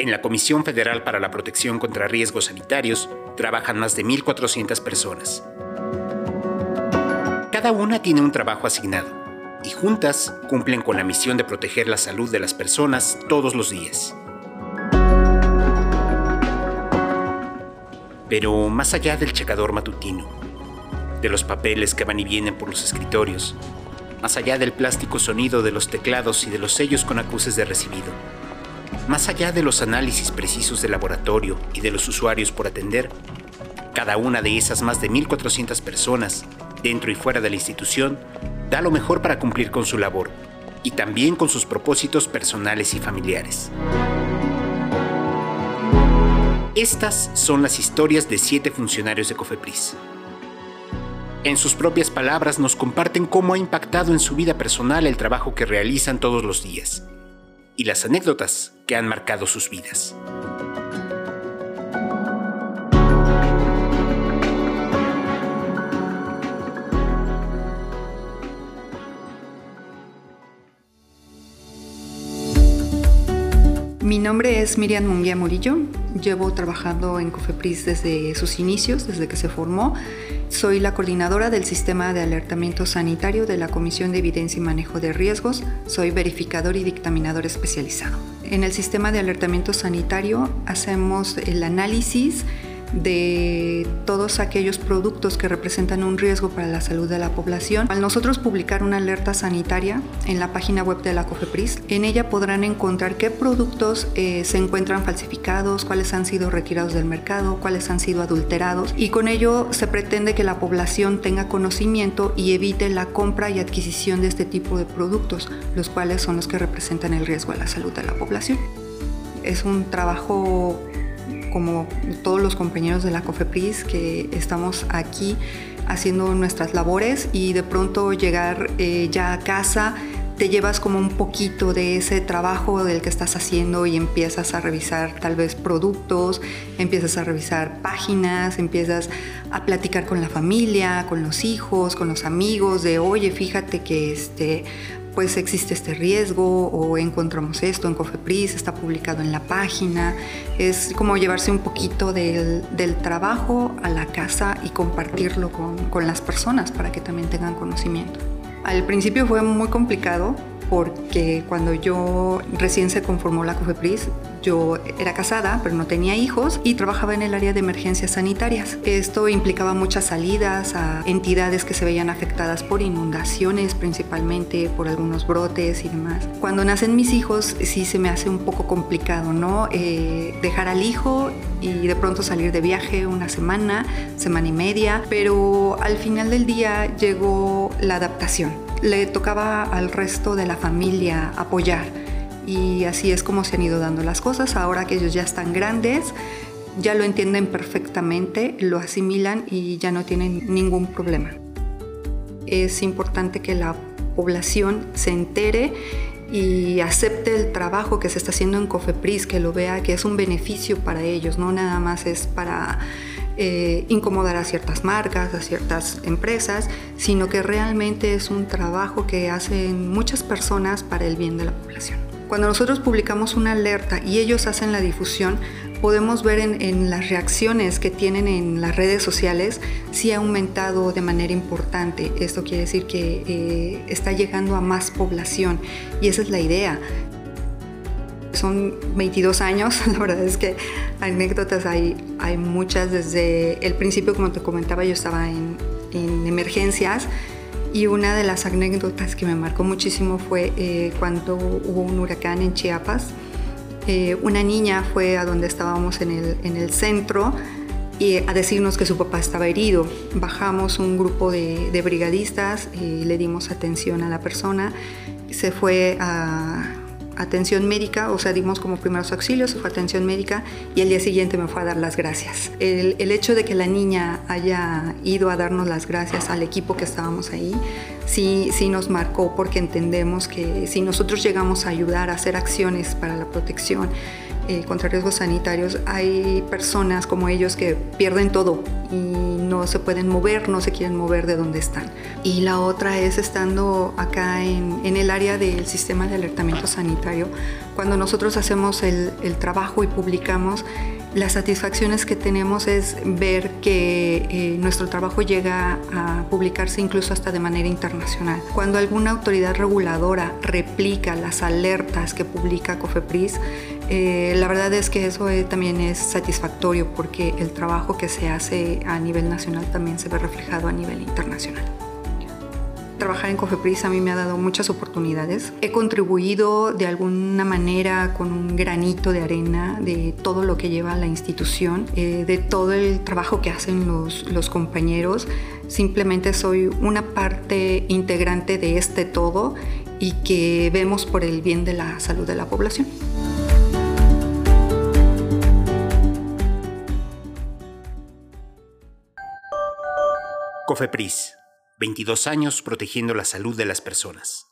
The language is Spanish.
En la Comisión Federal para la Protección contra Riesgos Sanitarios trabajan más de 1.400 personas. Cada una tiene un trabajo asignado y juntas cumplen con la misión de proteger la salud de las personas todos los días. Pero más allá del checador matutino, de los papeles que van y vienen por los escritorios, más allá del plástico sonido de los teclados y de los sellos con acuses de recibido, más allá de los análisis precisos de laboratorio y de los usuarios por atender, cada una de esas más de 1.400 personas, dentro y fuera de la institución, da lo mejor para cumplir con su labor y también con sus propósitos personales y familiares. Estas son las historias de siete funcionarios de Cofepris. En sus propias palabras nos comparten cómo ha impactado en su vida personal el trabajo que realizan todos los días y las anécdotas que han marcado sus vidas. Mi nombre es Miriam Munguía Murillo. Llevo trabajando en Cofepris desde sus inicios, desde que se formó. Soy la coordinadora del sistema de alertamiento sanitario de la Comisión de Evidencia y Manejo de Riesgos. Soy verificador y dictaminador especializado. En el sistema de alertamiento sanitario hacemos el análisis de todos aquellos productos que representan un riesgo para la salud de la población. Al nosotros publicar una alerta sanitaria en la página web de la COFEPRIS, en ella podrán encontrar qué productos eh, se encuentran falsificados, cuáles han sido retirados del mercado, cuáles han sido adulterados y con ello se pretende que la población tenga conocimiento y evite la compra y adquisición de este tipo de productos, los cuales son los que representan el riesgo a la salud de la población. Es un trabajo como todos los compañeros de la COFEPRIS que estamos aquí haciendo nuestras labores y de pronto llegar eh, ya a casa te llevas como un poquito de ese trabajo del que estás haciendo y empiezas a revisar tal vez productos, empiezas a revisar páginas, empiezas a platicar con la familia, con los hijos, con los amigos de, oye, fíjate que este, pues existe este riesgo o encontramos esto en Cofepris, está publicado en la página. Es como llevarse un poquito del, trabajo a la casa y compartirlo con, con las personas para que también tengan conocimiento. Al principio fue muy complicado porque cuando yo recién se conformó la COFEPRIS, yo era casada, pero no tenía hijos y trabajaba en el área de emergencias sanitarias. Esto implicaba muchas salidas a entidades que se veían afectadas por inundaciones, principalmente por algunos brotes y demás. Cuando nacen mis hijos, sí se me hace un poco complicado, ¿no? Eh, dejar al hijo y de pronto salir de viaje una semana, semana y media, pero al final del día llegó la adaptación le tocaba al resto de la familia apoyar. Y así es como se han ido dando las cosas. Ahora que ellos ya están grandes, ya lo entienden perfectamente, lo asimilan y ya no tienen ningún problema. Es importante que la población se entere y acepte el trabajo que se está haciendo en Cofepris, que lo vea que es un beneficio para ellos, no nada más es para eh, incomodar a ciertas marcas, a ciertas empresas, sino que realmente es un trabajo que hacen muchas personas para el bien de la población. Cuando nosotros publicamos una alerta y ellos hacen la difusión, podemos ver en, las reacciones que tienen en las redes sociales si ha aumentado de manera importante. Esto quiere decir que eh, está llegando a más población y esa es la idea. Son 22 años, la verdad es que anécdotas hay, hay muchas. Desde el principio, como te comentaba, yo estaba en, en emergencias y una de las anécdotas que me marcó muchísimo fue eh, cuando hubo un huracán en Chiapas. Eh, una niña fue a donde estábamos en el, en el centro y a decirnos que su papá estaba herido. Bajamos un grupo de, de brigadistas, y le dimos atención a la persona, se fue a, atención médica, o sea, dimos como primeros auxilios, fue atención médica y el día siguiente me fue a dar las gracias. El, el, hecho de que la niña haya ido a darnos las gracias al equipo que estábamos ahí, sí, sí nos marcó porque entendemos que si nosotros llegamos a ayudar a hacer acciones para la protección, eh, contra riesgos sanitarios, hay personas como ellos que pierden todo y no se pueden mover, no se quieren mover de donde están. Y la otra es estando acá en, en el área del sistema de alertamiento sanitario, cuando nosotros hacemos el, el trabajo y publicamos, las satisfacciones que tenemos es ver que eh, nuestro trabajo llega a publicarse incluso hasta de manera internacional. Cuando alguna autoridad reguladora replica las alertas que publica COFEPRIS, eh, la verdad es que eso eh, también es satisfactorio porque el trabajo que se hace a nivel nacional también se ve reflejado a nivel internacional. Trabajar en Cofepris a mí me ha dado muchas oportunidades. He contribuido de alguna manera con un granito de arena de todo lo que lleva la institución, eh, de todo el trabajo que hacen los, los compañeros. Simplemente soy una parte integrante de este todo y que vemos por el bien de la salud de la población. Cofepris 22 años protegiendo la salud de las personas.